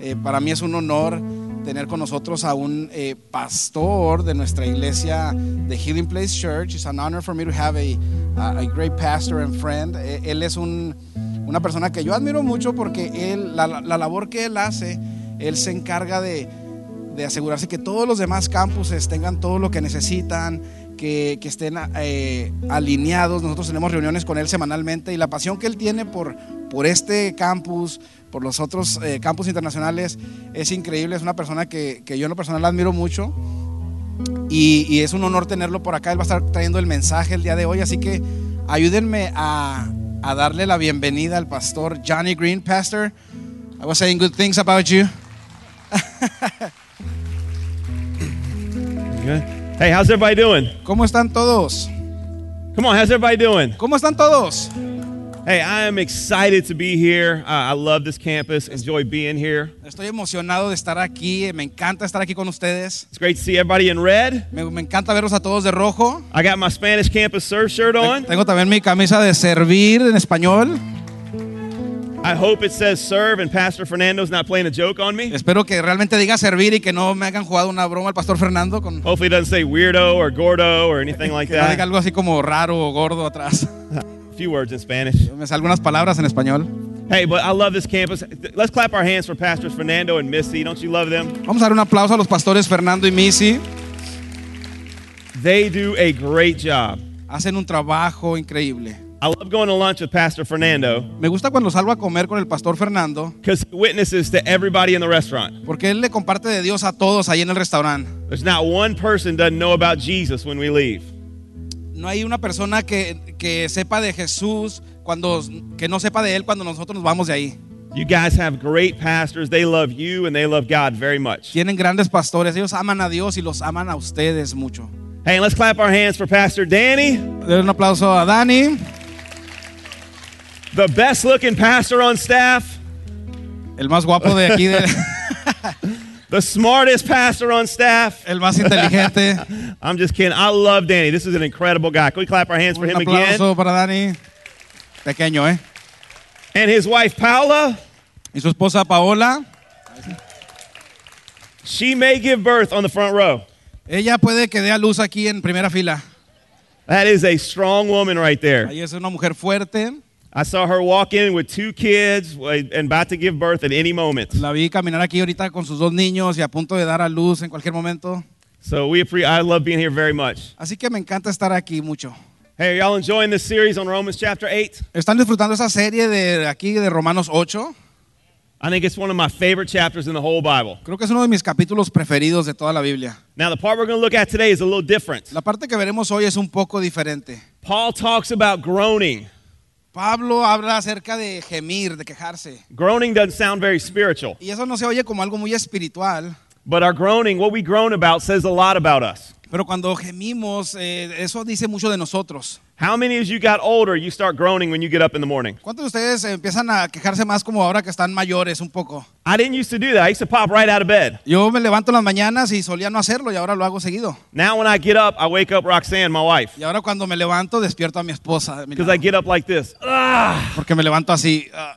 Eh, para mí es un honor tener con nosotros a un eh, pastor de nuestra iglesia de Healing Place Church. It's an honor for me to have a, a, a great pastor and friend. Eh, él es un, una persona que yo admiro mucho porque la, la labor que él hace, él se encarga de, de asegurarse que todos los demás campuses tengan todo lo que necesitan, que, que estén eh, alineados. Nosotros tenemos reuniones con él semanalmente y la pasión que él tiene por, por este campus, por los otros eh, campus internacionales, es increíble. Es una persona que, que yo en lo personal admiro mucho y, y, es un honor tenerlo por acá. Él va a estar trayendo el mensaje el día de hoy, así que ayúdenme a, a darle la bienvenida al pastor Johnny Green. Pastor, I was saying good things about you. Good. Hey, how's everybody doing? ¿Cómo están todos? Come on, how's everybody doing? ¿Cómo están todos? Hey, I am excited to be here. Uh, I love this campus. Enjoy being here. Estoy emocionado de estar aquí. Me encanta estar aquí con ustedes. It's great to see everybody in red. Me, me encanta verlos a todos de rojo. I got my Spanish campus serve shirt on. Tengo también mi camisa de servir en español. I hope it says serve and Pastor Fernando's not playing a joke on me. Espero que realmente diga servir y que no me hayan jugado una broma al pastor Fernando con Hopefully it doesn't say weirdo or gordo or anything like que no diga algo así como raro o gordo atrás. Few words in Spanish. Me salgo unas palabras en español. Hey, but I love this campus. Let's clap our hands for Pastors Fernando and Missy. Don't you love them? Vamos a dar un aplauso a los pastores Fernando y Missy. They do a great job. Hacen un trabajo increíble. I love going to lunch with Pastor Fernando Me gusta cuando salgo a comer con el pastor Fernando because he witnesses to everybody in the restaurant. porque él le comparte de Dios a todos ahí en el restaurante. There's not one person doesn't know about Jesus when we leave. No hay una persona que, que sepa de Jesús cuando que no sepa de él cuando nosotros nos vamos de ahí. You guys have great pastors. They love you and they love God very much. Tienen grandes pastores, ellos aman a Dios y los aman a ustedes mucho. Hey, let's clap our hands for Pastor Danny, Den un aplauso a Dani, the best looking pastor on staff, el más guapo de aquí, de- the smartest pastor on staff. el más inteligente. I'm just kidding. I love Danny. This is an incredible guy. Can we clap our hands for him again? aplauso para Dani, pequeño, ¿eh? And his wife, Paula, Y su esposa Paola, she may give birth on the front row. ella puede que dé a luz aquí en primera fila. That is a strong woman right there. Ahí es una mujer fuerte. I saw her walk in with two kids and about to give birth at any moment. La vi caminar aquí ahorita con sus dos niños y a punto de dar a luz en cualquier momento. So we appreciate. I love being here very much. Así que me encanta estar aquí mucho. Hey, y'all enjoying this series on Romans chapter 8? ¿Están disfrutando esa serie de aquí de Romanos 8? I think it's one of my favorite chapters in the whole Bible. Creo que es uno de mis capítulos preferidos de toda la Biblia. Now, the part we're going to look at today is a little different. La parte que veremos hoy es un poco diferente. Paul talks about groaning. Pablo habla acerca de gemir, de quejarse. Groaning doesn't sound very spiritual, Y eso no se oye como algo muy espiritual, but our groaning, what we groan about, says a lot about us. pero cuando gemimos, eh, eso dice mucho de nosotros. How many as you got older, you start groaning when you get up in the morning? ¿Cuántos de ustedes empiezan a quejarse más como ahora que están mayores un poco? I didn't used to do that. I used to pop right out of bed. Yo me levanto en las mañanas y solía no hacerlo y ahora lo hago seguido. Now, when I get up, I wake up Roxanne, my wife, Y ahora cuando me levanto despierto a mi esposa, because I get up like this. Ah, porque me levanto así. ah,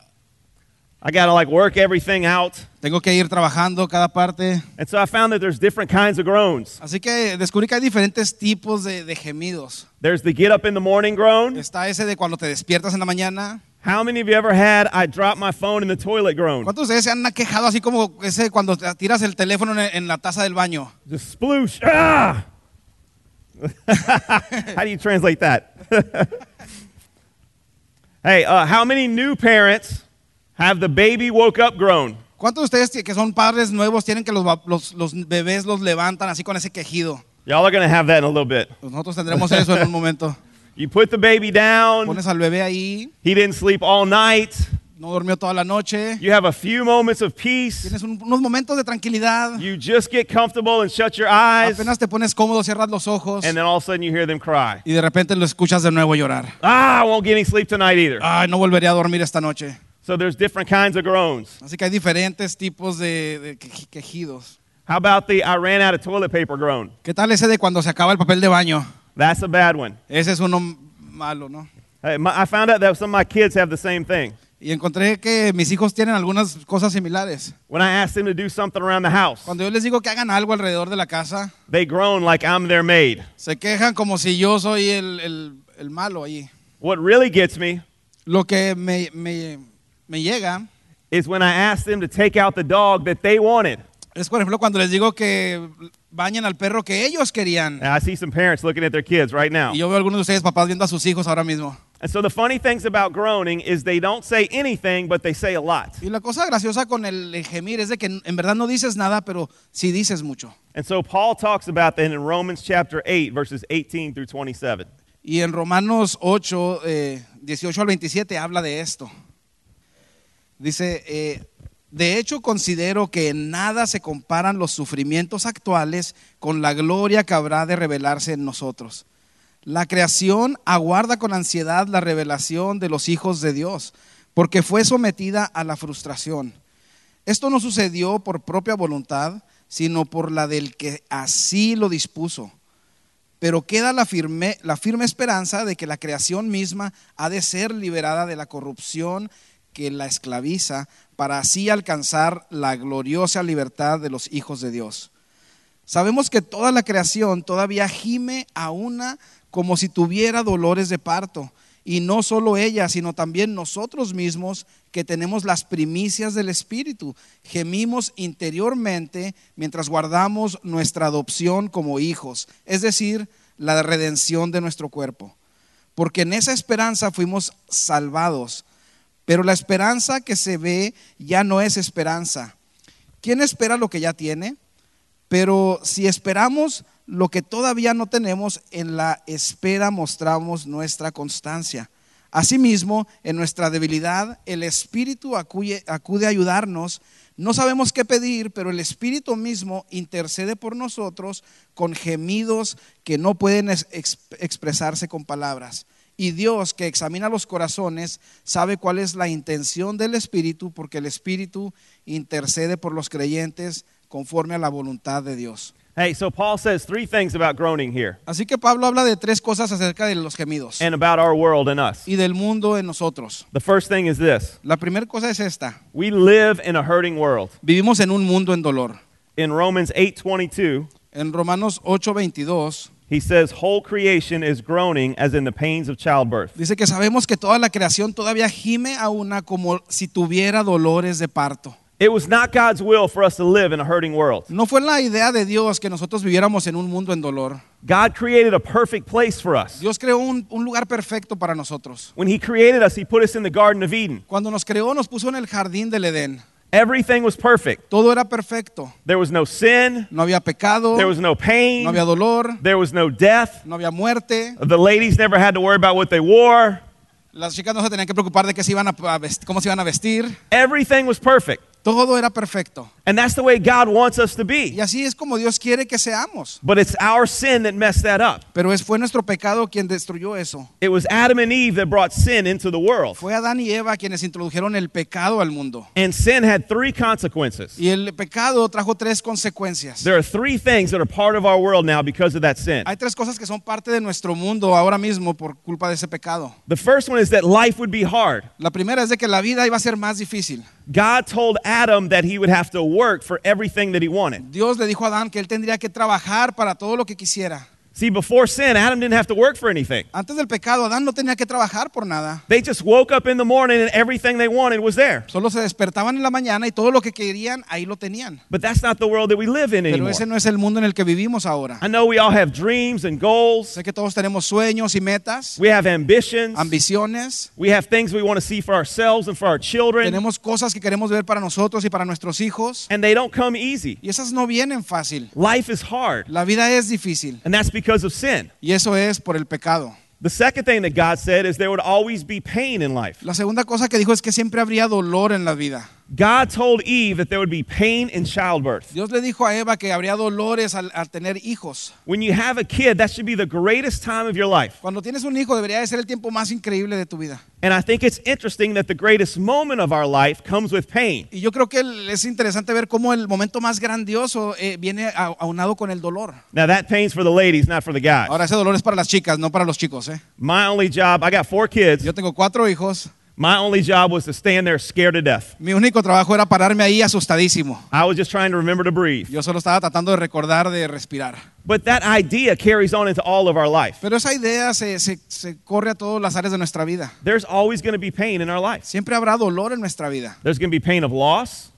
I got to like work everything out. tengo que ir trabajando cada parte. And so I found that there's different kinds of groans. Así que descubrí que hay diferentes tipos de, de gemidos. There's the get up in the morning groan. Está ese de cuando te despiertas en la mañana. How many of you ever had I dropped my phone in the toilet groan? ¿Cuántos de ustedes se han quejado así como ese cuando tiras el teléfono en, en la taza del baño? Just sploosh. Ah! how do you translate that? hey, uh, how many new parents have the baby woke up groan? ¿Cuántos de ustedes que son padres nuevos tienen que los, los- los bebés los levantan así con ese quejido? Y'all are going to have that in a little bit. Pues nosotros tendremos eso en un momento. You put the baby down. Pones al bebé ahí, He didn't sleep all night. no durmió toda la noche, You have a few moments of peace. tienes un- unos momentos de tranquilidad, You just get comfortable and shut your eyes. apenas te pones cómodo, cierras los ojos And then all of a sudden you hear them cry. y de repente lo escuchas de nuevo llorar. Ah, I won't get any sleep tonight either. Ay, no volveré a dormir esta noche. So there's different kinds of groans. Así que hay diferentes tipos de, de quejidos. How about the I ran out of toilet paper groan? ¿Qué tal ese de cuando se acaba el papel de baño? That's a bad one. Ese es uno malo, ¿no? Hey, my, I found out that some of my kids have the same thing. Y encontré que mis hijos tienen algunas cosas similares. When I ask them to do something around the house, Cuando yo les digo que hagan algo alrededor de la casa, they groan like I'm their maid. se quejan como si yo soy el, el- el malo allí. What really gets me Lo que me, me- me llega is when I ask them to take out the dog that they wanted. es, por ejemplo, cuando les digo que bañen al perro que ellos querían. And I see some parents looking at their kids right now. Y yo veo a algunos de ustedes papás viendo a sus hijos ahora mismo. And so the funny things about groaning is they don't say anything, but they say a lot. Y la cosa graciosa con el gemir es de que en verdad no dices nada, pero sí dices mucho. And so Paul talks about that in Romans chapter 8, verses 18 through 27. Y en Romanos 8, eh, 18 al 27 habla de esto. Dice, eh, de hecho considero que en nada se comparan los sufrimientos actuales con la gloria que habrá de revelarse en nosotros. La creación aguarda con ansiedad la revelación de los hijos de Dios, porque fue sometida a la frustración. Esto no sucedió por propia voluntad, sino por la del que así lo dispuso pero queda la firme, la firme esperanza de que la creación misma ha de ser liberada de la corrupción que la esclaviza para así alcanzar la gloriosa libertad de los hijos de Dios. Sabemos que toda la creación todavía gime a una como si tuviera dolores de parto. Y no solo ella, sino también nosotros mismos que tenemos las primicias del Espíritu. Gemimos interiormente mientras guardamos nuestra adopción como hijos, es decir, la redención de nuestro cuerpo. Porque en esa esperanza fuimos salvados. Pero la esperanza que se ve ya no es esperanza. ¿Quién espera lo que ya tiene? Pero si esperamos lo que todavía no tenemos, en la espera mostramos nuestra constancia. Asimismo, en nuestra debilidad, el Espíritu acude, a ayudarnos. No sabemos qué pedir, pero el Espíritu mismo intercede por nosotros con gemidos que no pueden ex- ex- expresarse con palabras. Y Dios, que examina los corazones, sabe cuál es la intención del Espíritu, porque el Espíritu intercede por los creyentes conforme a la voluntad de Dios. Hey, so Paul says three things about groaning here Así que Pablo habla de tres cosas acerca de los gemidos and about our world and us. y del mundo en nosotros. The first thing is this La primera cosa es esta. we live in a hurting world. Vivimos en un mundo en dolor. In Romans 8 22, En Romanos 8:22 he says, Whole creation is groaning as in the pains of childbirth. dice que sabemos que toda la creación todavía gime a una como si tuviera dolores de parto. It was not God's will for us to live in a hurting world. No fue la idea de Dios que nosotros viviéramos en un mundo en dolor. God created a perfect place for us. Dios creó un, un lugar perfecto para nosotros. When he created us, he put us in the Garden of Eden. Cuando nos creó nos puso en el jardín del Edén. Everything was perfect. Todo era perfecto. There was no sin, No había pecado, there was no pain, no había dolor, there was no death. no había muerte. The ladies never had to worry about what they wore. Las chicas no se tenían que preocupar de qué se iban a, a cómo se iban a vestir. Everything was perfect. Todo era perfecto. And that's the way God wants us to be. Y así es como Dios quiere que seamos. But it's our sin that messed that up. Pero es, fue nuestro pecado quien destruyó eso. It was Adam and Eve that brought sin into the world. Fue Adán y Eva quienes introdujeron el pecado al mundo. And sin had three consequences. Y el pecado trajo tres consecuencias. There are three things that are part of our world now because of that sin. Hay tres cosas que son parte de nuestro mundo ahora mismo por culpa de ese pecado. The first one is that life would be hard. La primera es de que la vida iba a ser más difícil. God told Adam that he would have to work for everything that he wanted. Dios le dijo a Adán que él tendría que trabajar para todo lo que quisiera. See, before sin, Adam didn't have to work for anything. Antes del pecado, Adán no tenía que trabajar por nada. They just woke up in the morning and everything they wanted was there. Solo se despertaban en la mañana y todo lo que querían, ahí lo tenían. But that's not the world that we live in Pero anymore. ese no es el mundo en el que vivimos ahora. I know we all have dreams and goals. Sé que todos tenemos sueños y metas, We have ambitions. ambiciones. We have things we want to see for ourselves and for our children. Tenemos cosas que queremos ver para nosotros y para nuestros hijos. And they don't come easy. Y esas no vienen fácil. Life is hard. La vida es difícil. And that's because of sin. Y eso es por el pecado. The second thing that God said is there would always be pain in life. La segunda cosa que dijo es que siempre habría dolor en la vida. God told Eve that there would be pain in childbirth. Dios le dijo a Eva que habría dolores al, al tener hijos. When you have a kid, that should be the greatest time of your life. Cuando tienes un hijo debería de ser el tiempo más increíble de tu vida. And I think it's interesting that the greatest moment of our life comes with pain. Y yo creo que es interesante ver cómo el momento más grandioso eh, viene aunado con el dolor. Now, that pain's for the ladies, not for the guys. Ahora ese dolor es para las chicas, no para los chicos. ¿eh? My only job, I got four kids. Yo tengo cuatro hijos. My only job was to stand there scared to death. Mi único trabajo era pararme ahí asustadísimo. I was just trying to remember to breathe. Yo solo estaba tratando de recordar de respirar. But that idea carries on into all of our life. Pero esa idea se, se- se corre a todas las áreas de nuestra vida. There's always going to be pain in our life. Siempre habrá dolor en nuestra vida. There's going to be pain of loss.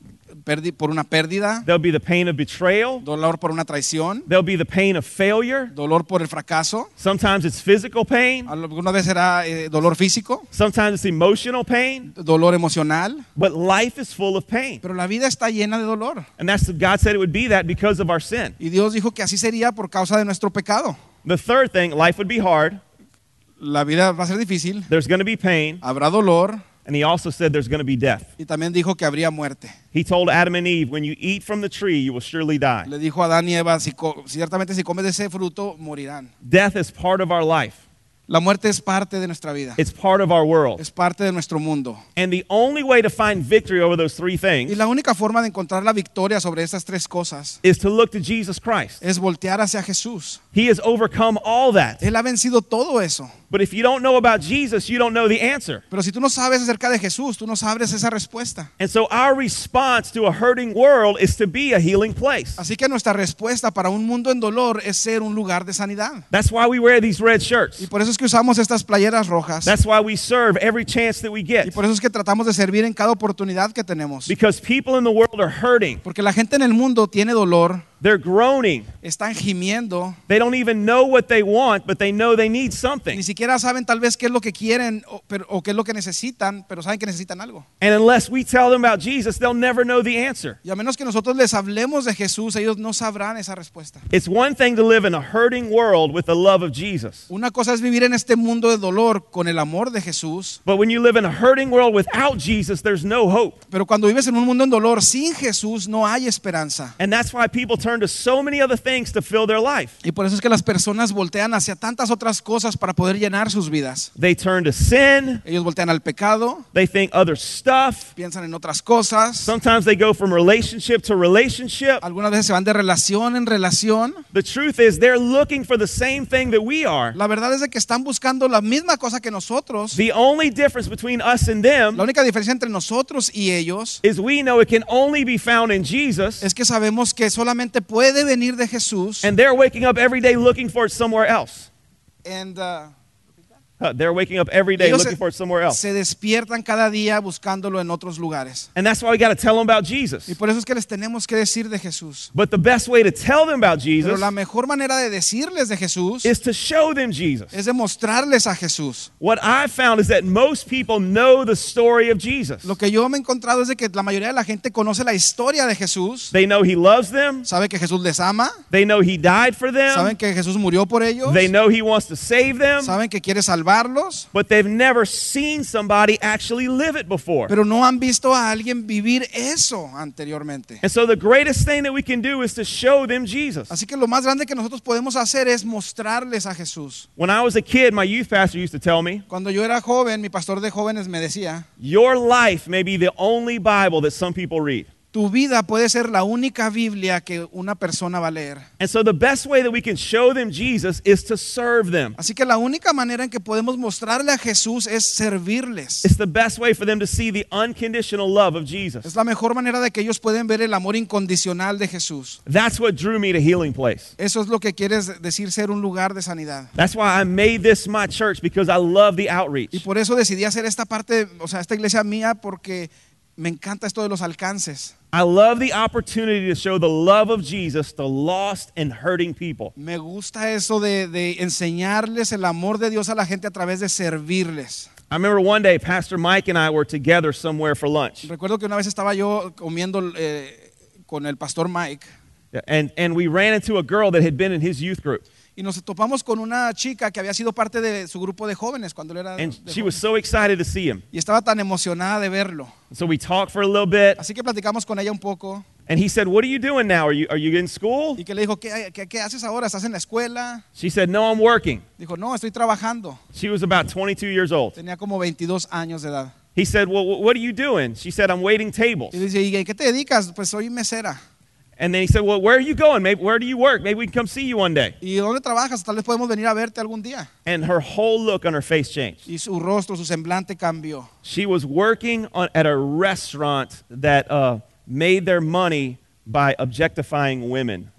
Por una pérdida, There'll be the pain of betrayal. dolor por una traición, There'll be the pain of failure. dolor por el fracaso. Sometimes it's physical pain. Alguna vez será eh, dolor físico, Sometimes it's emotional pain. dolor emocional. But life is full of pain. Pero la vida está llena de dolor. And that's God said it would be that because of our sin. Y Dios dijo que así sería por causa de nuestro pecado. The third thing, life would be hard. La vida va a ser difícil, There's going to be pain. habrá dolor And he also said there's going to be death. y también dijo que habría muerte. He told Adam and Eve, when you eat from the tree, you will surely die. Le dijo a Adán y Eva, si ciertamente si comes de ese fruto, morirán. Death is part of our life. La muerte es parte de nuestra vida, It's part of our world. es parte de nuestro mundo. And the only way to find victory over those three Y things la única forma de encontrar la victoria sobre estas tres cosas is to look to Jesus Christ. es voltear hacia Jesús. He has overcome all that. Él ha vencido todo eso. But if you don't know about Jesus, you don't know the answer. Pero si tú no sabes acerca de Jesús, tú no sabes esa respuesta. And so our response to a hurting world is to be a healing place. Así que nuestra respuesta para un mundo en dolor es ser un lugar de sanidad. That's why we wear these red shirts. Y por eso es que usamos estas playeras rojas. That's why we serve every chance that we Y get. por eso es que tratamos de servir en cada oportunidad que tenemos. Because people in the world are hurting. Porque la gente en el mundo tiene dolor, They're groaning. están gimiendo, They don't even know what they want, but they know they need something. ni siquiera saben tal vez qué es lo que quieren o, pero- o qué es lo que necesitan, pero saben que necesitan algo. And unless we tell them about Jesus, they'll never know the answer. Y a menos que nosotros les hablemos de Jesús, ellos no sabrán esa respuesta. It's one thing to live in a hurting world with the love of Jesus. Una cosa es vivir en este mundo de dolor con el amor de Jesús, But when you live in a hurting world without Jesus, there's no hope. pero cuando vives en un mundo en dolor sin Jesús no hay esperanza. And that's why people turn to so many other things to fill their life. Y por eso es que las personas voltean hacia tantas otras cosas para poder llenar sus vidas. They turn to sin, Ellos voltean al pecado, they think other stuff. piensan en otras cosas. Sometimes they go from relationship to relationship. Algunas veces se van de relación en relación. The truth is, they're looking for the same thing that we are. La verdad es de que están buscando la misma cosa que nosotros. The only difference between us and them La única diferencia entre nosotros y ellos is we know it can only be found in Jesus, es que sabemos que solamente puede venir de Jesús. and they're waking up every day looking for it somewhere else. And, Uh, Uh, they're waking up every day ellos looking for it somewhere else. se despiertan cada día buscándolo en otros lugares. And that's why we got to tell them about Jesus. Y por eso es que les tenemos que decir de Jesús. But the best way to tell them about Jesus Pero la mejor manera de decirles de Jesús is to show them Jesus. es de mostrarles a Jesús. What I've found is that most people know the story of Jesus. Lo que yo me he encontrado es de que la mayoría de la gente conoce la historia de Jesús, They know He loves them. sabe que Jesús les ama, They know He died for them. saben que Jesús murió por ellos, They know He wants to save them. saben que quiere salvarlos, But they've never seen somebody actually live it before. pero no han visto a alguien vivir eso anteriormente. And so the greatest thing that we can do is to show them Jesus. Así que lo más grande que nosotros podemos hacer es mostrarles a Jesús. When I was a kid, my youth pastor used to tell me, Cuando yo era joven, mi pastor de jóvenes me decía, Your life may be the only Bible that some people read. Tu vida puede ser la única Biblia que una persona va a leer. And so the best way that we can show them Jesus is to serve them. Así que la única manera en que podemos mostrarle a Jesús es servirles. It's the best way for them to see the unconditional love of Jesus. Es la mejor manera de que ellos pueden ver el amor incondicional de Jesús. That's what drew me to Healing Place. Eso es lo que quieres decir ser un lugar de sanidad. That's why I made this my church because I love the Y outreach. por eso decidí hacer esta parte, o sea, esta iglesia mía porque me encanta esto de los alcances. I love the opportunity to show the love of Jesus to lost and hurting people. Me gusta eso de, de enseñarles el amor de Dios a la gente a través de servirles. I remember one day Pastor Mike and I were together somewhere for lunch. Recuerdo que una vez estaba yo comiendo eh, con el pastor Mike And, and we ran into a girl that had been in his youth group. Y nos topamos con una chica que había sido parte de su grupo de jóvenes cuando él era. And de she was so excited to see him. Y estaba tan emocionada de verlo. So we talked for a little bit, Así que platicamos con ella un poco. and he said, What are you doing now? Are you, are you in school? Y que le dijo, ¿qué, qué, qué haces ahora? ¿Estás en la escuela? She said, No, I'm working. Dijo, no, estoy trabajando. She was about 22 years old. Tenía como 22 años de edad. He said, Well, what are you doing? She said, I'm waiting tables. Y dice, ¿y qué te dedicas? Pues soy mesera. And then he said, Well, where are you going? Maybe, where do you work? Maybe we can come see you one day. ¿Y dónde trabajas? Tal vez podemos venir a verte algún día. And her whole look on her face changed. Y su rostro, su semblante cambió. She was working on, at a restaurant that uh, made their money by objectifying women.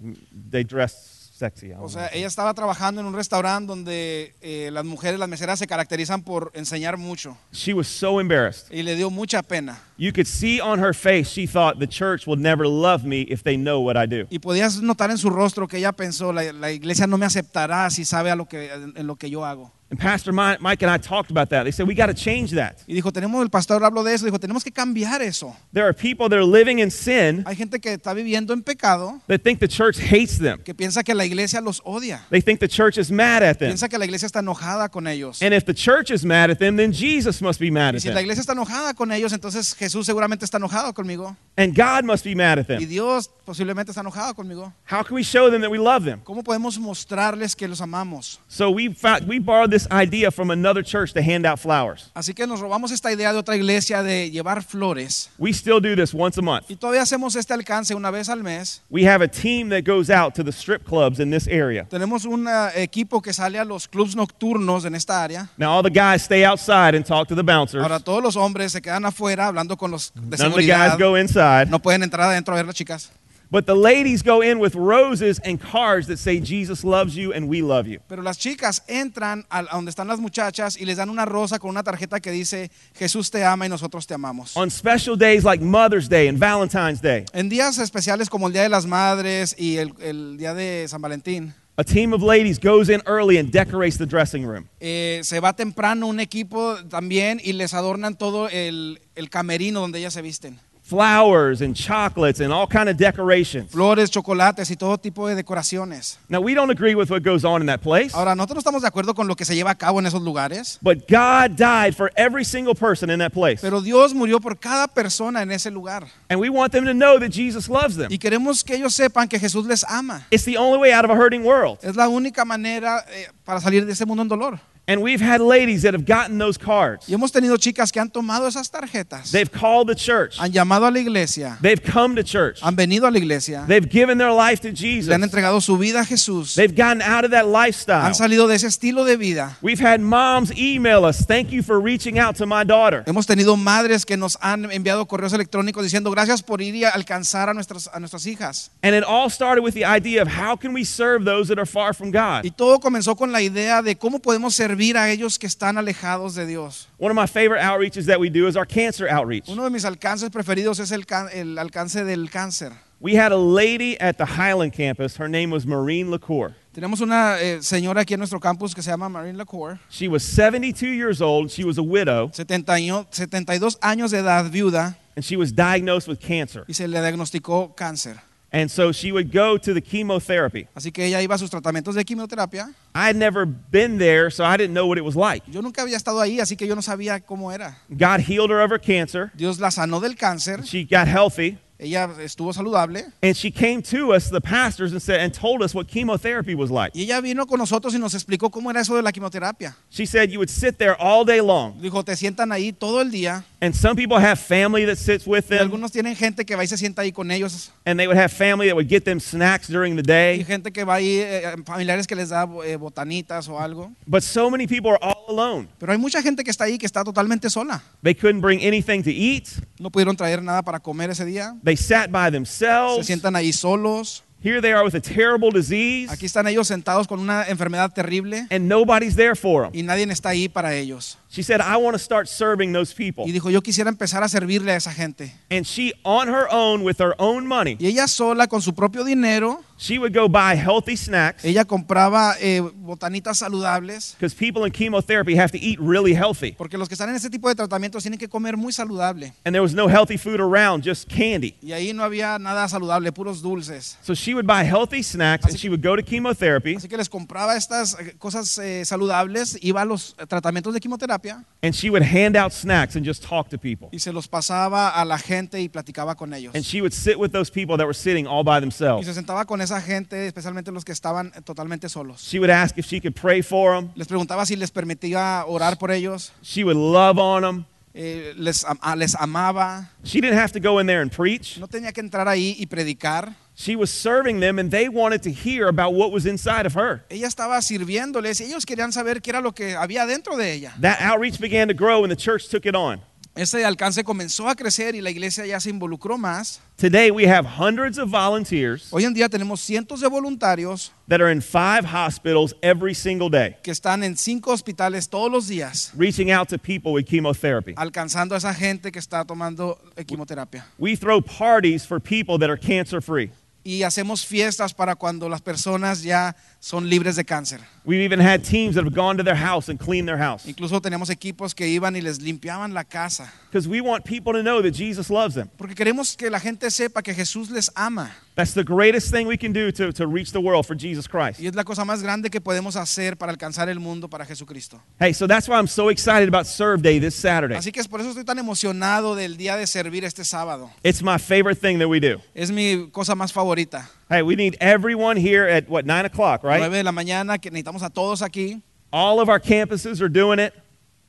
They dressed sexy. O sea, ella estaba trabajando en un restaurante donde eh, las mujeres, las meseras se caracterizan por enseñar mucho. She was so embarrassed. Y le dio mucha pena. You could see on her face she thought the church will never love me if they know what I do. Y podías notar en su rostro que ella pensó, la, la iglesia no me aceptará si sabe a lo que, en lo que yo hago. And Pastor Mike and I talked about that. They said we got to change that. Y dijo, tenemos, el pastor habló de eso, dijo, tenemos que cambiar eso. There are people that are living in sin Hay gente que está viviendo en pecado, that think the church hates them. que piensa que la iglesia los odia. They think the church is mad at them. Piensa que la iglesia está enojada con ellos. And if the church is mad at them, then Jesus must be mad Y at si la them. iglesia está enojada con ellos, entonces Jesús seguramente está enojado conmigo. And God must be mad at them. Y them. Dios posiblemente está enojado conmigo. How can we show them that we love them? ¿Cómo podemos mostrarles que los amamos? So we found, we borrowed this idea from another church to hand out flowers. Así que nos robamos esta idea de otra iglesia de llevar flores. We still do this once a month. Y todavía hacemos este alcance una vez al mes. We have a team that goes out to the strip clubs in this area. Tenemos un eh, equipo que sale a los clubs nocturnos en esta área. Now all the guys stay outside and talk to the bouncers. Ahora todos los hombres se quedan afuera hablando con los de None of the guys go inside. No pueden entrar adentro a ver las chicas. But the ladies go in with roses and cards that say Jesus loves you and we love you. Pero las chicas entran a donde están las muchachas y les dan una rosa con una tarjeta que dice Jesús te ama y nosotros te amamos. On special days like Mother's Day and Valentine's Day, En días especiales como el Día de las Madres y el, el Día de San Valentín, a team of ladies goes in early and decorates the dressing room. eh, se va temprano un equipo también y les adornan todo el, el camerino donde ellas se visten. Flowers and chocolates and all kind of decorations. Flores, chocolates y todo tipo de decoraciones. Now we don't agree with what goes on in that place, Ahora, nosotros no estamos de acuerdo con lo que se lleva a cabo en esos lugares, but God died for every single person in that place. pero Dios murió por cada persona en ese lugar. And we want them to know that Jesus loves them. Y queremos que ellos sepan que Jesús les ama. It's the only way out of a hurting world. Es la única manera eh, para salir de ese mundo en dolor. And we've had ladies that have gotten those cards. Y hemos tenido chicas que han tomado esas tarjetas, They've called the church. han llamado a la iglesia, They've come to church. han venido a la iglesia, They've given their life to le han Jesus. entregado su vida a Jesús, They've gotten out of that lifestyle. han salido de ese estilo de vida. We've had moms email us, thank you for reaching out to my daughter. Hemos tenido madres que nos han enviado correos electrónicos diciendo gracias por ir y alcanzar a nuestras, a nuestras hijas. And it all started with the idea of how can we serve those that are far from God. Y todo comenzó con la idea de cómo podemos servir a ellos que están alejados de Dios. One of my favorite outreaches that we do is our cancer outreach. Uno de mis alcances preferidos es el, can- el alcance del cáncer. We had a lady at the Highland campus. Her name was Maureen LaCour. Tenemos una eh, señora aquí en nuestro campus que se llama Marine Lacour, She was 72 years old. She was a widow, 70 año- 72 años de edad, viuda, and she was diagnosed with cancer. y se le diagnosticó cáncer. And so she would go to the chemotherapy. Así que ella iba a sus tratamientos de quimioterapia. I had never been there, so I didn't know what it was like. Yo nunca había estado ahí, así que yo no sabía cómo era. God healed her of her cancer. Dios la sanó del cáncer, She got healthy. Ella estuvo saludable And she came to us, the pastors, and said and told us what chemotherapy was like. y ella vino con nosotros y nos explicó cómo era eso de la quimioterapia. She said you would sit there all day long, Dijo, te sientan ahí todo el día. and some people have family that sits with Y them, algunos tienen gente que va y se sienta ahí con ellos. and they would have family that would get them snacks during the Y day. gente que va ahí, eh, familiares que les da eh, botanitas o algo. But so many people are all alone. Pero hay mucha gente que está ahí que está totalmente sola. They couldn't bring anything to eat. No pudieron traer nada para comer ese día. They sat by themselves. Se sientan ahí solos. Here they are with a terrible disease, Aquí están ellos sentados con una enfermedad terrible and nobody's there for them. y nadie está ahí para ellos. She said, I want to start serving those people. y dijo, yo quisiera empezar a servirle a esa gente. And she, on her own, with her own money, Y ella sola, con su propio dinero, she would go buy healthy snacks ella compraba eh, botanitas saludables, because people in chemotherapy have to eat really healthy. porque los que están en este tipo de tratamientos tienen que comer muy saludable. And there was no healthy food around, just candy. Y ahí no había nada saludable, puros dulces. So she would buy healthy snacks and she would go to chemotherapy Así que les compraba estas eh, cosas eh, saludables, iba a los eh, tratamientos de quimioterapia and she would hand out snacks and just talk to people. y se los pasaba a la gente y platicaba con ellos. And she would sit with those people that were sitting all by Y themselves. se sentaba con esa gente, especialmente los que estaban totalmente solos. She would ask if she could pray for them. Les preguntaba si les permitía orar por ellos, She would love on them. Eh, les, ah, les amaba. She didn't have to go in there and preach. No tenía que entrar ahí y predicar. She was serving them and they wanted to hear about what was inside of her. Ella estaba sirviéndoles ellos querían saber qué era lo que había dentro de ella. That outreach began to grow and the church took it on. Ese alcance comenzó a crecer y la iglesia ya se involucró más. Today we have hundreds of volunteers Hoy en día tenemos cientos de voluntarios that are in five hospitals every single day, que están en cinco hospitales todos los días, reaching out to people with chemotherapy. alcanzando a esa gente que está tomando eh, quimioterapia. We throw parties for people that are cancer free. Y hacemos fiestas para cuando las personas ya son libres de cáncer. We've even had teams that have gone to their house and cleaned their house Incluso tenemos equipos que iban y les limpiaban la casa. because we want people to know that Jesus loves them. Porque queremos que la gente sepa que Jesús les ama. That's the greatest thing we can do to, to reach the world for Jesus Christ. Y es la cosa más grande que podemos hacer para alcanzar el mundo para Jesucristo. Hey, so that's why I'm so excited about Serve Day this Saturday. Así que es por eso estoy tan emocionado del día de servir este sábado. It's my favorite thing that we do. Es mi cosa más favorita. Hey, we need everyone here at what, 9 o'clock, right? 9 de la mañana, que necesitamos a todos aquí. All of our campuses are doing it.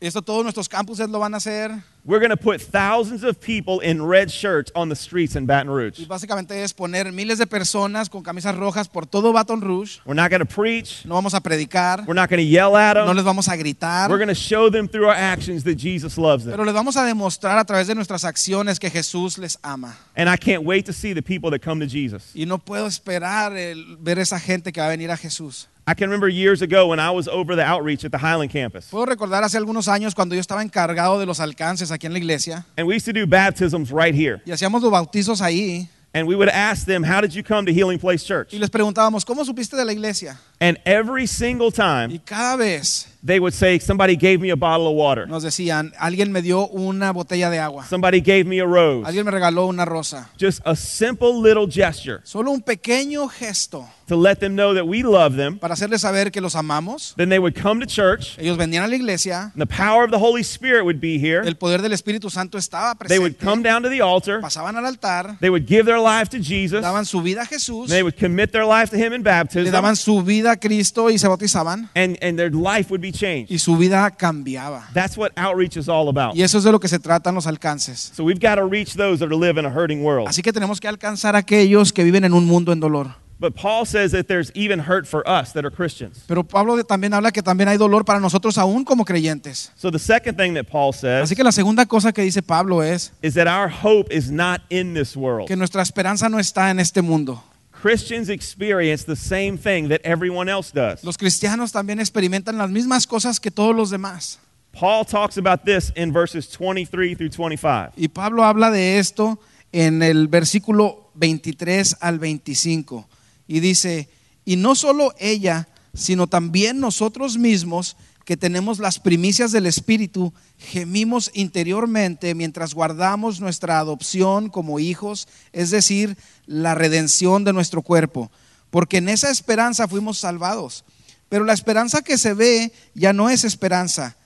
Esto todos nuestros campuses lo van a hacer. We're going to put thousands of people in red shirts on the streets in Baton Rouge. Y básicamente es poner miles de personas con camisas rojas por todo Baton Rouge. We're not going to preach. No vamos a predicar, We're not going to yell at them. no les vamos a gritar, We're going to show them through our actions that Jesus loves them. pero les vamos a demostrar a través de nuestras acciones que Jesús les ama. And I can't wait to see the people that come to Jesus. Y no puedo esperar el- ver esa gente que va a venir a Jesús. I can remember years ago when I was over the outreach at the Highland campus. Puedo recordar hace algunos años cuando yo estaba encargado de los alcances aquí en la iglesia And we used to do baptisms right here. y hacíamos los bautizos ahí And we would ask them, How did you come to Healing Place Church? y les preguntábamos, ¿cómo supiste de la iglesia? And every single time Y cada vez they would say, Somebody gave me a bottle of water. nos decían, alguien me dio una botella de agua, Somebody gave me a rose. alguien me regaló una rosa. Just a simple little gesture Solo un pequeño gesto to let them know that we love them. para hacerles saber que los amamos. Then they would come to church. Ellos venían a la iglesia, And the power of the Holy Spirit would be here. el poder del Espíritu Santo estaba They would presente, come down to the altar. pasaban al altar, They would give their life to Jesus. daban su vida a Jesús, They would commit their life to Him in le baptism. daban su vida a Cristo y se bautizaban And, and their life would be changed. y su vida cambiaba. That's what outreach is all about. Y eso es de lo que se tratan los alcances. So we've got to reach those that are live in a hurting world. Así que tenemos que alcanzar a aquellos que viven en un mundo en dolor. But Paul says that there's even hurt for us that are Christians. Pero Pablo también habla que también hay dolor para nosotros aún como creyentes. So the second thing that Paul says Así que la segunda cosa que dice Pablo es is that our hope is not in this world. que nuestra esperanza no está en este mundo. Christians experience the same thing that everyone else does. Los cristianos también experimentan las mismas cosas que todos los demás. Paul talks about this in verses 23 through 25. Y Pablo habla de esto en el versículo 23 al 25. Y dice, y no solo ella, sino también nosotros mismos que tenemos las primicias del Espíritu, gemimos interiormente mientras guardamos nuestra adopción como hijos, es decir, la redención de nuestro cuerpo. Porque en esa esperanza fuimos salvados. Pero la esperanza que se ve ya no es esperanza.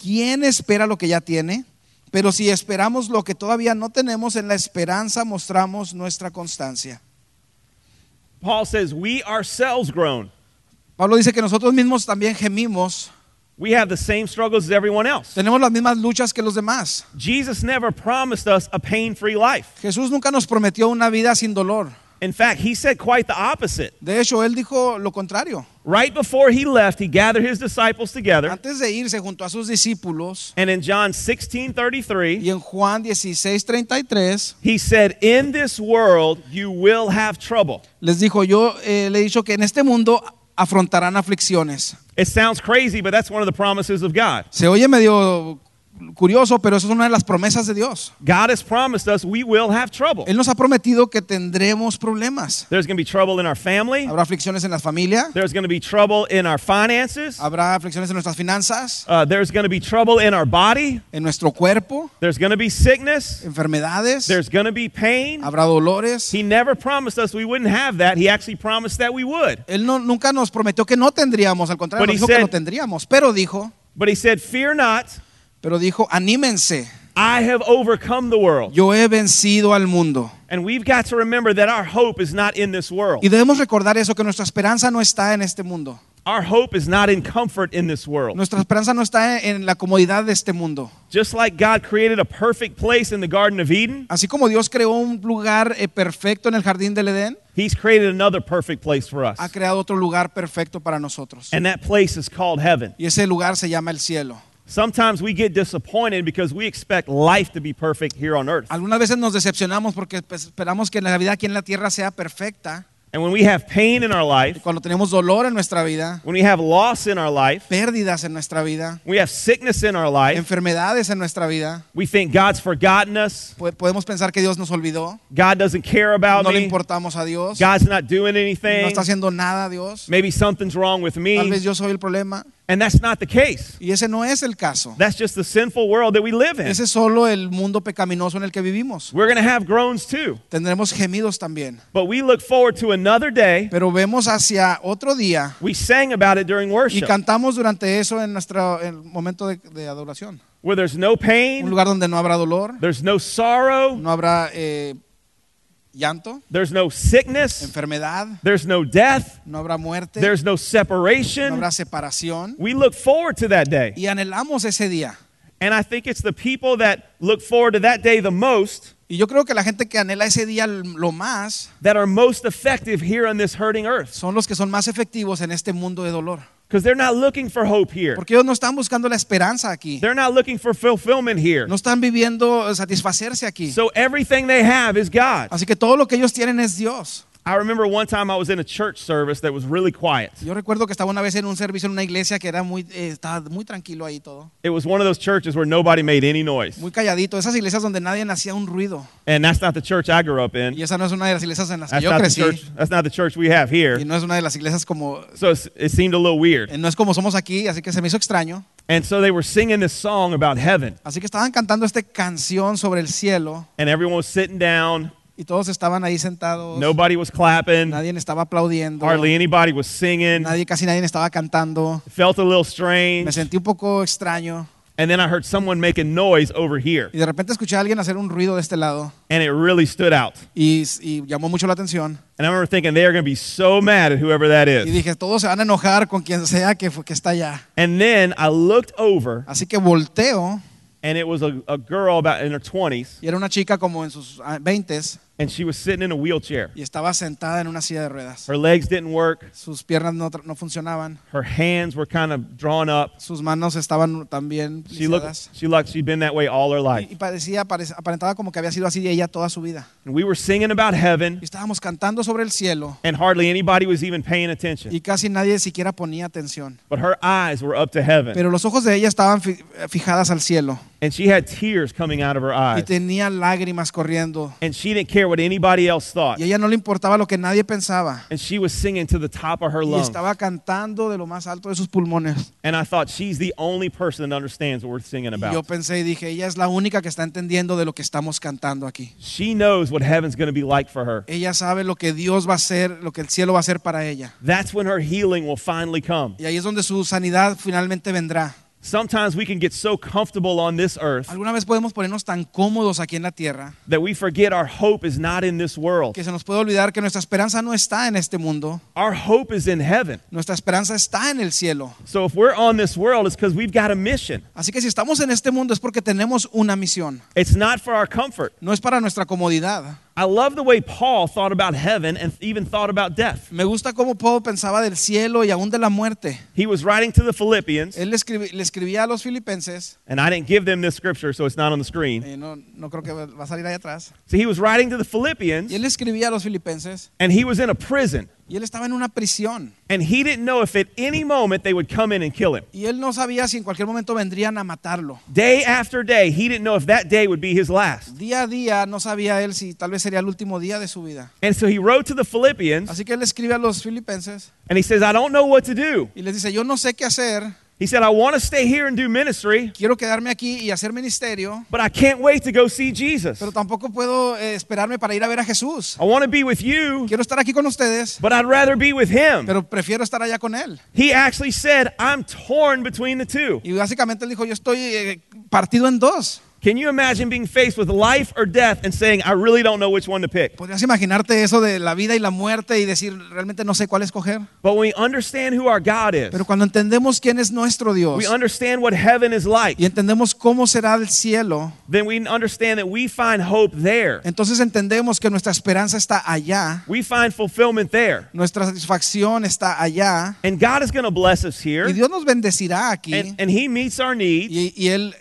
¿Quién espera lo que ya tiene? Pero si esperamos lo que todavía no tenemos, en la esperanza mostramos nuestra constancia. Paul says, We ourselves groan. Pablo dice que nosotros mismos también gemimos, We have the same struggles as everyone else. tenemos las mismas luchas que los demás. Jesus never promised us a pain free life. Jesús nunca nos prometió una vida sin dolor. In fact, he said quite the opposite. De hecho, él dijo lo contrario. Right before he left, he gathered his disciples together. Antes de irse junto a sus discípulos, And in John 16 33, y en Juan 16:33, he said, In this world you will have trouble. les dijo, yo eh, le he dicho que en este mundo afrontarán aflicciones. It sounds crazy, but that's one of the promises of God. Se oye medio curioso, pero eso es una de las promesas de Dios. God has promised us we will have trouble. Él nos ha prometido que tendremos problemas. There's going to be trouble in our family. Habrá aflicciones en la familia, There's going to be trouble in our finances. habrá aflicciones en nuestras finanzas, Uh, there's going to be trouble in our body. en nuestro cuerpo, There's going to be sickness. enfermedades, There's going to be pain. habrá dolores. He never promised us we wouldn't have that. He actually promised that we would. Él no, nunca nos prometió que no tendríamos, al contrario, But nos dijo que said- no tendríamos, pero dijo, But he said, Fear not, pero dijo, anímense, I have overcome the world. yo he vencido al mundo. And we've got to remember that our hope is not in this world. Y debemos recordar eso, que nuestra esperanza no está en este mundo. Our hope is not in comfort in this world. Nuestra esperanza no está en la comodidad de este mundo. Just like God created a perfect place in the Garden of Eden, Así como Dios creó un lugar eh, perfecto en el jardín del Edén, He's created another perfect place for us. ha creado otro lugar perfecto para nosotros. And that place is called heaven. Y ese lugar se llama el cielo. Sometimes we get disappointed because we expect life to be perfect here on earth. Algunas veces nos decepcionamos porque esperamos que la vida aquí en la tierra sea perfecta. And when we have pain in our life, cuando tenemos dolor en nuestra vida, when we have loss in our life, pérdidas en nuestra vida, we have sickness in our life, enfermedades en nuestra vida, we think God's forgotten us, po- podemos pensar que Dios nos olvidó, God doesn't care about no le importamos a Dios, God's not doing anything. no está haciendo nada Dios, maybe something's wrong with me. tal me. vez yo soy el problema. And that's not the case. Y ese no es el caso. That's just the sinful world that we live in. Ese es solo el mundo pecaminoso en el que vivimos. We're going to have groans too. Tendremos gemidos también. But we look forward to another day. Pero vemos hacia otro día We sang about it during y worship, cantamos durante eso en nuestro en el momento de, de adoración. where there's no Un pain, lugar donde no habrá dolor, there's no sorrow, no habrá eh, llanto, there's no sickness, enfermedad, there's no death, no habrá muerte, there's no separation. no habrá separación. We look forward to that day. Y anhelamos ese día. And I think it's the people that look forward to that day the most Y yo creo que la gente que anhela ese día lo más that are most effective here on this hurting earth. son los que son más efectivos en este mundo de dolor. Because they're not looking for hope here. Porque ellos no están buscando la esperanza aquí. They're not looking for fulfillment here. No están viviendo satisfacerse aquí. So everything they have is God. Así que todo lo que ellos tienen es Dios. I remember one time I was in a church service that was really quiet. Yo recuerdo que estaba una vez en un servicio en una iglesia que era muy, eh, estaba muy tranquilo ahí todo. It was one of those churches where nobody made any noise. Muy calladito. Esas iglesias donde nadie hacía un ruido. And that's not the church I grew up in. Y esa no es una de las iglesias en las que That's yo not the crecí. church. That's not the church we have here. Y no es una de las iglesias como... So it seemed a little weird. eh, No es como somos aquí, así que se me hizo extraño. And so they were singing this song about heaven. Así que estaban cantando esta canción sobre el cielo And everyone was sitting down. Y todos estaban ahí sentados. Nobody was clapping. Nadie estaba aplaudiendo. Hardly anybody was singing. Nadie, casi nadie estaba cantando. Felt a little strange. Me sentí un poco extraño. And then I heard someone making noise over here. Y de repente escuché a alguien hacer un ruido de este lado. And it really stood out. Y, y llamó mucho la atención. And I remember thinking they are going to be so mad at whoever that is. Y dije, todos se van a enojar con quien sea que, que está allá. And then I looked over, Así que volteo and it was a, a girl about in her 20s, y era una chica como en sus ah, 20 and she was sitting in a wheelchair. y estaba sentada en una silla de ruedas. Her legs didn't work. Sus piernas no, no funcionaban. Her hands were kind of drawn up. Sus manos estaban también She looked, she looked, she'd been that way all her life. y parecía, parec- aparentaba como que había sido así ella toda su vida. And we were singing about heaven, Y estábamos cantando sobre el cielo and hardly anybody was even paying attention. y casi nadie siquiera ponía atención. But her eyes were up to heaven, Pero los ojos de ella estaban fi- fijadas al cielo and she had tears coming out of her y eyes. tenía lágrimas corriendo. And she didn't care what anybody else thought. Y ella no le importaba lo que nadie pensaba. And she was singing to the top of her Y lungs. estaba cantando de lo más alto de sus pulmones. And I thought, she's the only person that understands what we're singing Y yo about. pensé y dije, ella es la única que está entendiendo de lo que estamos cantando aquí. She knows what heaven's going to be like for her. Ella sabe lo que Dios va a hacer, lo que el cielo va a hacer para ella. That's when her healing will finally come. Y ahí es donde su sanidad finalmente vendrá. Sometimes we can get so comfortable on this earth Alguna vez podemos ponernos tan cómodos aquí en la tierra that we forget our hope is not in this world. que se nos puede olvidar que nuestra esperanza no está en este mundo. Our hope is in heaven. Nuestra esperanza está en el cielo. So if we're on this world, it's because we've got a mission. Así que si estamos en este mundo es porque tenemos una misión. It's not for our comfort. No es para nuestra comodidad. I love the way Paul thought about heaven and even thought about death. Me gusta cómo Pablo pensaba del cielo y aún de la muerte. He was writing to the Philippians, Él le, escribi- le escribía a los filipenses, and I didn't give them this scripture, so it's not on the screen. eh, no, no creo que va a salir ahí atrás, So he was writing to the Philippians, y él escribía a los filipenses and he was in a prison. Y él estaba en una prisión. And he didn't know if at any moment they would come in and kill him. Y él no sabía si en cualquier momento vendrían a matarlo. Day after day, he didn't know if that day would be his last. Día a día no sabía él si tal vez sería el último día de su vida. And so he wrote to the Philippians Así que él escribe a los filipenses and he says, I don't know what to do. y les dice, yo no sé qué hacer, He said, I want to stay here and do ministry, quiero quedarme aquí y hacer ministerio, but I can't wait to go see Jesus. pero tampoco puedo eh, esperarme para ir a ver a Jesús. I want to be with you, Quiero estar aquí con ustedes, but I'd rather be with him. pero prefiero estar allá con él. He actually said, I'm torn between the two. Y básicamente él dijo, yo estoy eh, partido en dos. Can you imagine being faced with life or death and saying, I really don't know which one to pick? ¿Podrías imaginarte eso de la vida y la muerte y decir, realmente no sé cuál escoger? But when we understand who our God is, Pero cuando entendemos quién es nuestro Dios we understand what heaven is like, y entendemos cómo será el cielo, then we understand that we find hope there. entonces entendemos que nuestra esperanza está allá, We find fulfillment there. nuestra satisfacción está allá And God is going to bless us here, y Dios nos bendecirá aquí and, and He meets our needs, y, y Él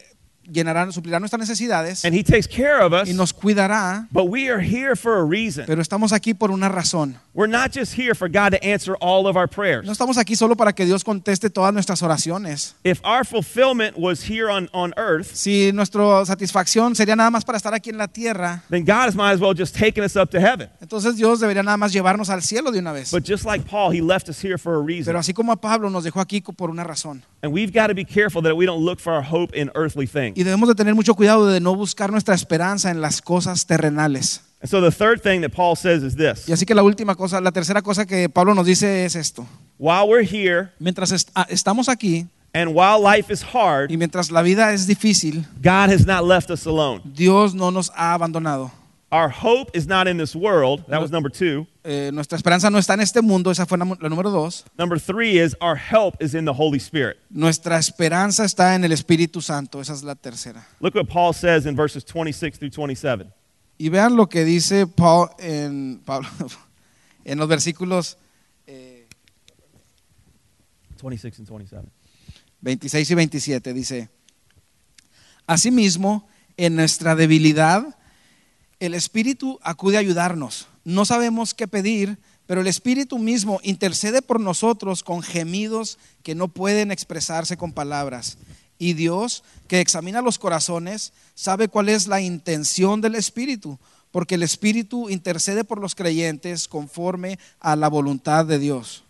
llenará, suplirá nuestras necesidades and He takes care of us. y nos cuidará, But we are here for a reason. pero estamos aquí por una razón. We're not just here for God to answer all of our No estamos aquí solo para que Dios conteste todas nuestras oraciones. If our fulfillment was here on, on earth, Si nuestra satisfacción sería nada más para estar aquí en la tierra, then God might as well just taken us up to heaven. entonces Dios debería nada más llevarnos al cielo de una vez. But just like Paul, he left us here for a reason. Pero así como a Pablo nos dejó aquí por una razón. And we've got to be careful that we don't look for our hope in earthly things. Y debemos de tener mucho cuidado de no buscar nuestra esperanza en las cosas terrenales. And so the third thing that Paul says is this Y así que la última cosa, la tercera cosa que Pablo nos dice es esto. while we're here Mientras est- ah, estamos aquí and while life is hard, y mientras la vida es difícil, God has not left us alone. Dios no nos ha abandonado. Our hope is not in this world. That was number two. Eh, nuestra esperanza no está en este mundo, esa fue la, la número dos. Number three is our help is in the Holy Spirit. Nuestra esperanza está en el Espíritu Santo, esa es la tercera. Look what Paul says in verses 26 through 27. Y vean lo que dice Paul en, Pablo, en los versículos eh, 26 and 27. 26 y 27. Dice, Asimismo, en nuestra debilidad, el Espíritu acude a ayudarnos. No sabemos qué pedir, pero el Espíritu mismo intercede por nosotros con gemidos que no pueden expresarse con palabras. Y Dios, que examina los corazones, sabe cuál es la intención del Espíritu, porque el Espíritu intercede por los creyentes conforme a la voluntad de Dios.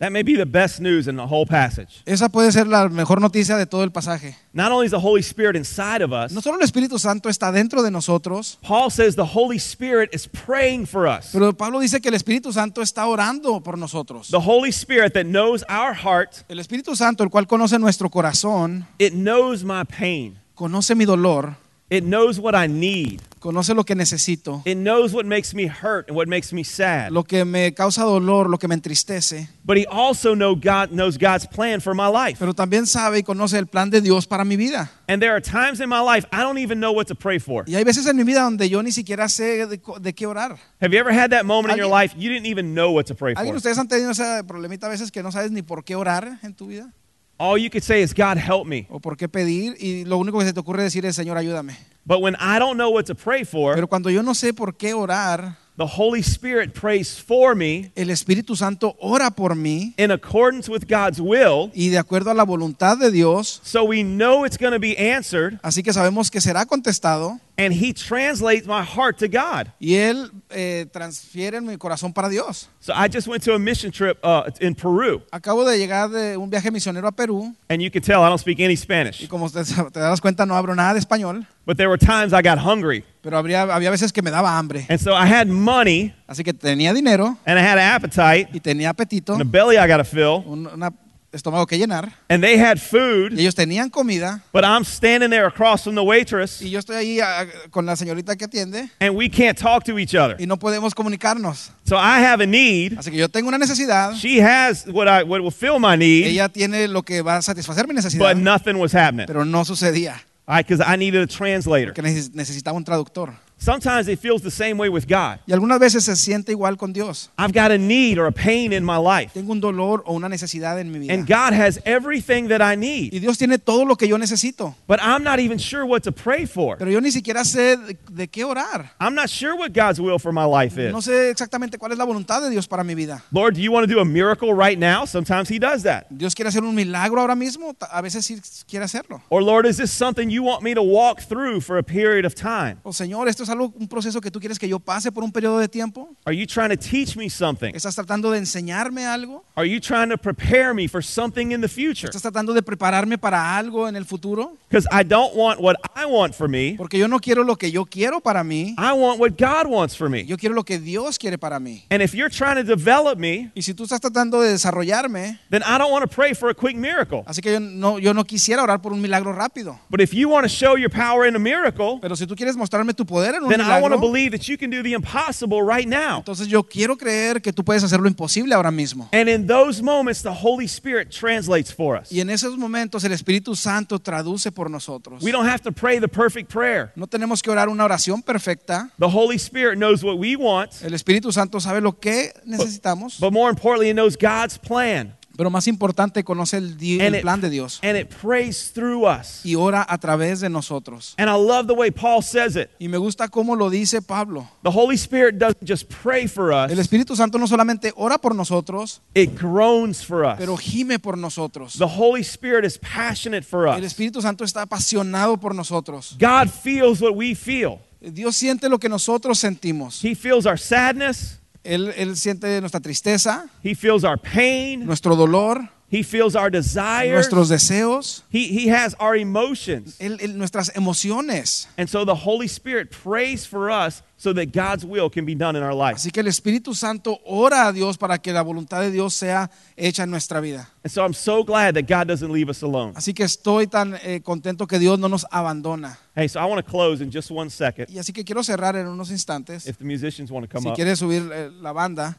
That may be the best news in the whole passage. Esa puede ser la mejor noticia de todo el pasaje. Not only is the Holy Spirit inside of us, No solo el Espíritu Santo está dentro de nosotros, Paul says the Holy Spirit is praying for us. pero Pablo dice que el Espíritu Santo está orando por nosotros. The Holy Spirit that knows our heart, El Espíritu Santo, el cual conoce nuestro corazón, it knows my pain. conoce mi dolor, It knows what I need. conoce lo que necesito, It knows what makes me hurt and what makes me sad. lo que me causa dolor, lo que me entristece, But he also know God knows God's plan for my life. pero también sabe y conoce el plan de Dios para mi vida. And there are times in my life I don't even know what to pray for. Y hay veces en mi vida donde yo ni siquiera sé de, de qué orar. Have you ever had that moment in your life you didn't even know what to pray for? ¿Alguien ustedes han tenido ese problemita a veces que no sabes ni por qué orar en tu vida? All you could say is, God, help me. O por qué pedir y lo único que se te ocurre decir es, Señor, ayúdame. But when I don't know what to pray for, Pero cuando yo no sé por qué orar, the Holy Spirit prays for me el Espíritu Santo ora por mí in accordance with God's will. y de acuerdo a la voluntad de Dios, So we know it's going to be answered, así que sabemos que será contestado and He translates my heart to God. y Él eh, transfiere mi corazón para Dios. So I just went to a mission trip uh, in Peru, Acabo de llegar de un viaje misionero a Perú and you can tell I don't speak any Spanish. y como usted te das cuenta no hablo nada de español, But there were times I got hungry. Pero habría, había veces que me daba hambre. And so I had money, Así que tenía dinero and I had an appetite, y tenía apetito, and a belly I got to fill, un una estómago que llenar and they had y food, ellos tenían comida but I'm standing there across from the waitress, y yo estoy ahí ah, con la señorita que atiende and we can't talk to each other. y no podemos comunicarnos. So I have a need. Así que yo tengo una necesidad, She has what I what will fill my need, ella tiene lo que va a satisfacer mi necesidad. but nothing was happening. pero no sucedía, Because I needed a translator. porque necesitaba un traductor. Sometimes it feels the same way with God. Y algunas veces se siente igual con Dios. I've got a need or a pain in my life, Tengo un dolor o una necesidad en mi vida. and God has everything that I need, Y Dios tiene todo lo que yo necesito. but I'm not even sure what to pray for. Pero yo ni siquiera sé de, de qué orar. I'm not sure what God's will for my life is. No sé exactamente cuál es la voluntad de Dios para mi vida. Lord, do you want to do a miracle right now? Sometimes He does that. Dios quiere hacer un milagro ahora mismo. A veces sí quiere hacerlo. Or, Lord, is this something you want me to walk through for a period of time? O Señor, esto es algo, un proceso que tú quieres que yo pase por un periodo de tiempo. Are you trying to teach me something? ¿Estás tratando de enseñarme algo? Are you trying to prepare me for something in the future? ¿Estás tratando de prepararme para algo en el futuro? Because I don't want what I want for me. Porque yo no quiero lo que yo quiero para mí. I want what God wants for me. Yo quiero lo que Dios quiere para mí. And if you're trying to develop me, Y si tú estás tratando de desarrollarme, then I don't want to pray for a quick miracle. así que yo no, yo no quisiera orar por un milagro rápido. But if you want to show your power in a miracle, Pero si tú quieres mostrarme tu poder en un then I want to believe that you can do the impossible right now. entonces yo quiero creer que tú puedes hacer lo imposible ahora mismo. And in those moments, the Holy Spirit translates for us. Y en esos momentos el Espíritu Santo traduce por nosotros. We don't have to pray the perfect prayer. No tenemos que orar una oración perfecta. The Holy Spirit knows what we want, El Espíritu Santo sabe lo que necesitamos, but more importantly, it knows God's plan. Pero más importante conoce el, el it, plan de Dios and it prays through us. y ora a través de nosotros. And I love the way Paul says it. Y me gusta cómo lo dice Pablo. The Holy Spirit doesn't just pray for us, El Espíritu Santo no solamente ora por nosotros, it groans for us. pero gime por nosotros. The Holy Spirit is passionate for us. El. Espíritu Santo está apasionado por nosotros. God feels what we feel. Dios siente lo que nosotros sentimos. He feels our sadness, Él, él siente nuestra tristeza, He feels our pain, nuestro dolor, He feels our desires. nuestros deseos, He, he has our emotions. él- él- nuestras emociones. And so the Holy Spirit prays for us so that God's will can be done in our life. Así que el Espíritu Santo ora a Dios para que la voluntad de Dios sea hecha en nuestra vida. And so I'm so glad that God doesn't leave us alone. Así que estoy tan eh, contento que Dios no nos abandona. Hey, so I want to close in just one second. Y así que quiero cerrar en unos instantes. If the musicians want to come Si up. quieres subir eh, la banda,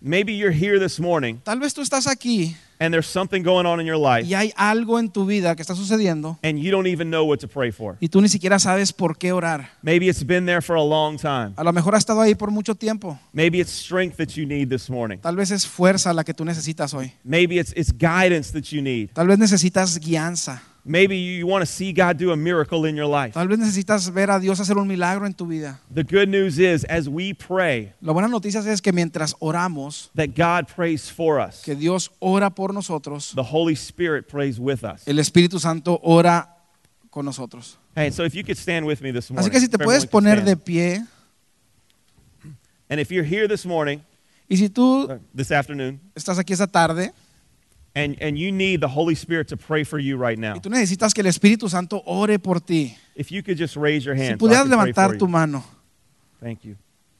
Maybe you're here this morning tal vez tú estás aquí and there's something going on in your life y hay algo en tu vida que está sucediendo and you don't even know what to pray for. y tú ni siquiera sabes por qué orar. Maybe it's been there for a long time. A lo mejor ha estado ahí por mucho tiempo. Maybe it's strength that you need this morning. Tal vez es fuerza la que tú necesitas hoy. Maybe it's, it's guidance that you need. Tal vez necesitas guianza. Maybe you want to see God do a miracle in your life. Tal vez necesitas ver a Dios hacer un milagro en tu vida. The good news is, as we pray, La buena noticia es que mientras oramos, that God prays for us. que Dios ora por nosotros, The Holy Spirit prays with us. el Espíritu Santo ora con nosotros. Hey, so if you could stand with me this morning. Así que si te if puedes everyone could poner de stand. pie And if you're here this morning, y si tú uh, this afternoon, estás aquí esta tarde and, and you need the Holy Spirit to pray for you right now, y tú necesitas que el Espíritu Santo ore por ti, if you could just raise your hand. so I pudieras pray levantar tu mano. Thank you.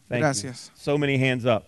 Thank Gracias. you. So many hands up.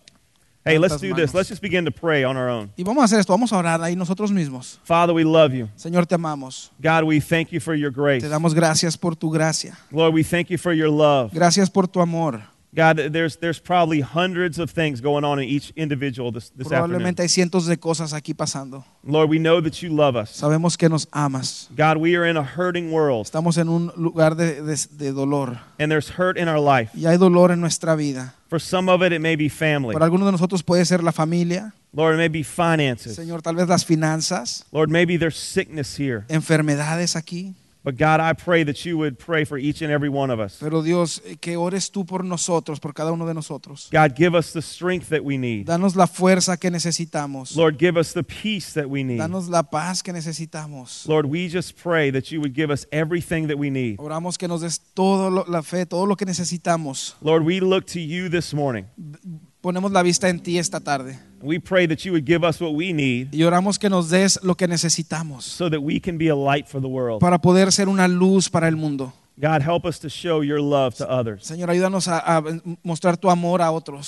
Hey, let's do this. Let's just begin to pray on our own. Y vamos a hacer esto, vamos a orar ahí nosotros mismos. Father, we love you. Señor, te amamos. God, we thank you for your grace. Te damos gracias por tu gracia. Lord, we thank you for your love. Gracias por tu amor. God, there's, there's probably hundreds of things going on in each individual this, this afternoon. Probablemente hay cientos de cosas aquí pasando. Lord, we know that you love us. Sabemos que nos amas. God, we are in a hurting world, Estamos en un lugar de, de- de dolor and there's hurt in our life. y hay dolor en nuestra vida. For some of it, it may be family. Para algunos de nosotros puede ser la familia, Lord, it may be finances. Señor, tal vez las finanzas, Lord, maybe there's sickness here. enfermedades aquí. But God, I pray that you would pray for each and every one of us. Pero Dios, que ores tú por nosotros, por cada uno de nosotros. God, give us the strength that we need. Danos la fuerza que necesitamos. Lord, give us the peace that we need. Danos la paz que necesitamos. Lord, we just pray that you would give us everything that we need. Oramos que nos des todo lo- la fe, todo lo que necesitamos. Lord, we look to you this morning. Ponemos la vista en ti esta tarde. We pray that you would give us what we need Y oramos que nos des lo que necesitamos so that we can be a light for the world. para poder ser una luz para el mundo. God, help us to show your love to others. Señor, ayúdanos a, a mostrar tu amor a otros.